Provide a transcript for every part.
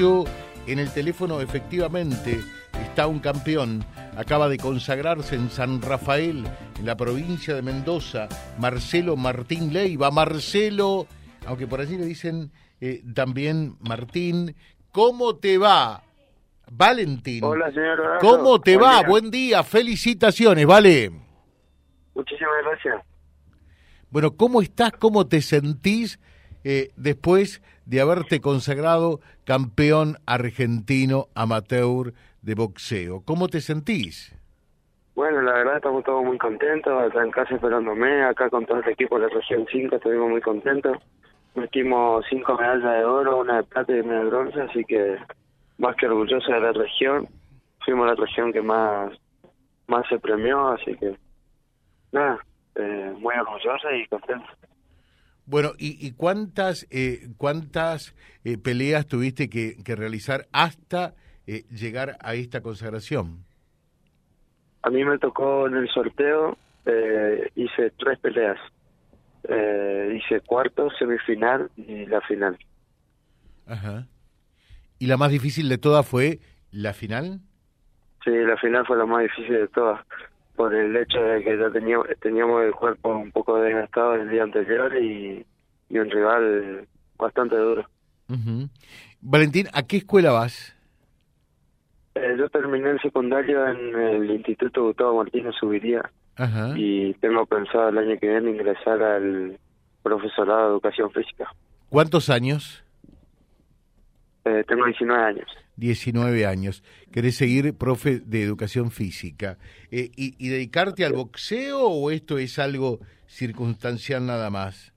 En el teléfono efectivamente está un campeón. Acaba de consagrarse en San Rafael, en la provincia de Mendoza, Marcelo Martín Leiva. Marcelo, aunque por allí le dicen eh, también Martín, ¿cómo te va? Valentín. Hola, señor ¿Cómo te va? Buen día, felicitaciones, vale. Muchísimas gracias. Bueno, ¿cómo estás? ¿Cómo te sentís eh, después de haberte consagrado campeón argentino amateur de boxeo? ¿Cómo te sentís? Bueno, la verdad estamos todos muy contentos, acá en casa esperándome, acá con todo el equipo de la región 5 estuvimos muy contentos. Metimos cinco medallas de oro, una de plata y una de bronce, así que más que orgulloso de la región. Fuimos la región que más, más se premió, así que nada, eh, muy orgullosa y contenta. Bueno, ¿y, cuántas eh, cuántas eh, peleas tuviste que, realizar hasta llegar a esta consagración? A mí me tocó en el sorteo, hice tres peleas. hice cuarto, semifinal y la final. Ajá. ¿Y la más difícil de todas fue la final? Sí, la final fue la más difícil de todas por el hecho de que ya teníamos, teníamos el cuerpo un poco desgastado el día anterior y, un rival bastante duro. Valentín, ¿a qué escuela vas? Eh, yo terminé el secundario en el Instituto Gustavo Martínez Subiría y tengo pensado el año que viene ingresar al profesorado de educación física. ¿Cuántos años? Eh, tengo 19 años. 19 años. ¿Querés seguir profe de educación física? Eh, y, dedicarte al boxeo o esto es algo circunstancial nada más?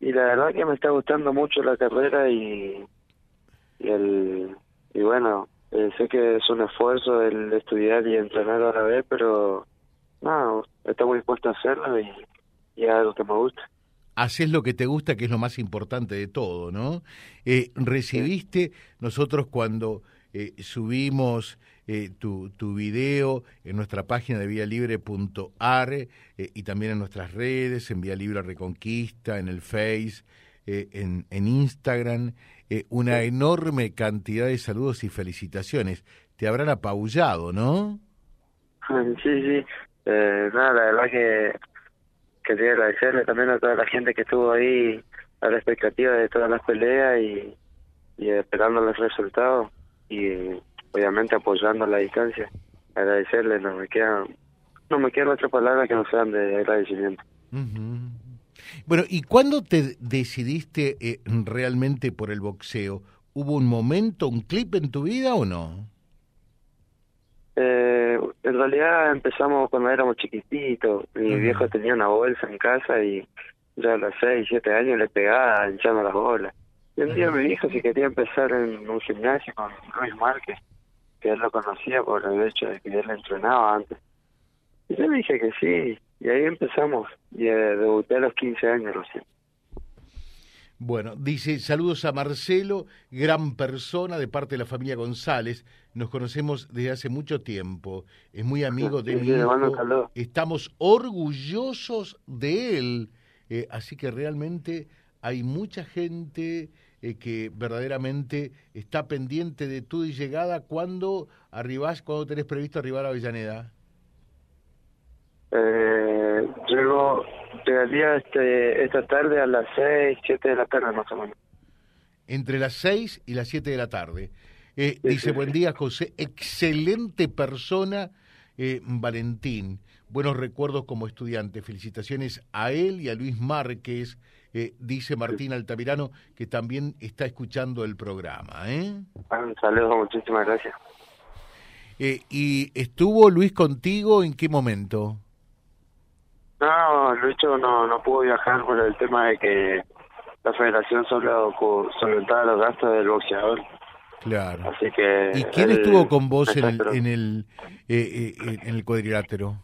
Y la verdad que me está gustando mucho la carrera y, y, el, y bueno, eh, sé que es un esfuerzo el estudiar y entrenar a la vez, pero no, estoy dispuesto a hacerlo y, y es algo que me gusta haces lo que te gusta, que es lo más importante de todo, ¿no? Eh, recibiste, nosotros cuando eh, subimos eh, tu, tu video en nuestra página de vialibre.ar eh, y también en nuestras redes, en Vía Libre Reconquista, en el Face, en, en Instagram, una enorme cantidad de saludos y felicitaciones. Te habrán apabullado, ¿no? Sí, sí. nada, la verdad que quería agradecerle también a toda la gente que estuvo ahí a la expectativa de todas las peleas y, esperando los resultados y obviamente apoyando a la distancia. Agradecerle, no me queda, no me queda otra palabra que no sean de agradecimiento. Bueno, ¿y cuándo te decidiste eh, realmente por el boxeo? ¿Hubo un momento, un clip en tu vida o no? En realidad empezamos cuando éramos chiquititos. Mi viejo tenía una bolsa en casa y ya a los 6, 7 años le pegaba hinchando las bolas. Y un día me dijo si quería empezar en un gimnasio con Luis Márquez, que él lo conocía por el hecho de que él entrenaba antes. Y yo le dije que sí, y ahí empezamos. Y eh, debuté a los 15 años recién. Bueno, dice, saludos a Marcelo, gran persona de parte de la familia González. Nos conocemos desde hace mucho tiempo. Es muy amigo de mi hijo. Estamos orgullosos de él. Eh, así que realmente hay mucha gente eh, que verdaderamente está pendiente de tu llegada. ¿Cuándo arribás, cuándo tenés previsto arribar a Avellaneda? Eh, llego Llegaría este, esta tarde a las 6, 7 de la tarde más o menos. Entre las 6 y las 7 de la tarde. Eh, dice, buen día José, excelente persona eh, Valentín. Buenos recuerdos como estudiante. Felicitaciones a él y a Luis Márquez, eh, dice Martín Altamirano, que también está escuchando el programa. ¿eh? Un saludo, muchísimas gracias. ¿Y estuvo Luis contigo en qué momento? No, Lucho no, no pudo viajar por el tema de que la federación solo solventaba los gastos del boxeador. Claro. Así que ¿Y quién estuvo con vos en el, en el, eh, eh, en el cuadrilátero?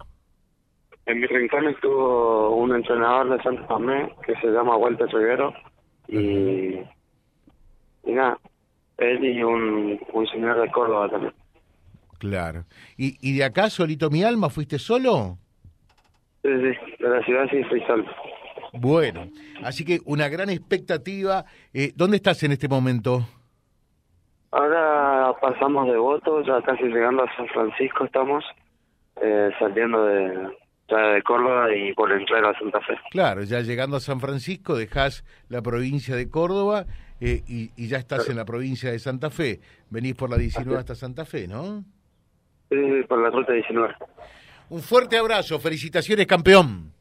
En mi rincón estuvo un entrenador de Santo Tomé que se llama Walter Rivero y, y nada, él y un, un señor de Córdoba también. Claro. ¿Y, ¿Y de acá, solito mi alma, fuiste solo? Sí, sí, de la ciudad sí solo. Bueno, así que una gran expectativa. Eh, ¿Dónde estás en este momento? Ahora pasamos de voto, ya casi llegando a San Francisco estamos, eh, saliendo de, ya de Córdoba y por entrar a Santa Fe. Claro, ya llegando a San Francisco dejás la provincia de Córdoba eh, y, ya estás en la provincia de Santa Fe. Venís por la 19 hasta Santa Fe, ¿no? Sí, por la ruta 19. Un fuerte abrazo, felicitaciones campeón.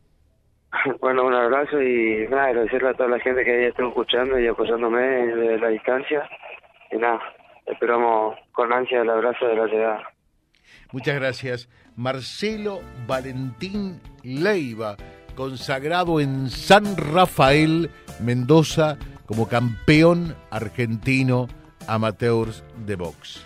Bueno, un abrazo y nada, agradecerle a toda la gente que estuvo escuchando y apoyándome desde la distancia. Y nada, esperamos con ansia el abrazo de la llegada. Muchas gracias. Marcelo Valentín Leiva, consagrado en San Rafael, Mendoza, como campeón argentino amateurs de box.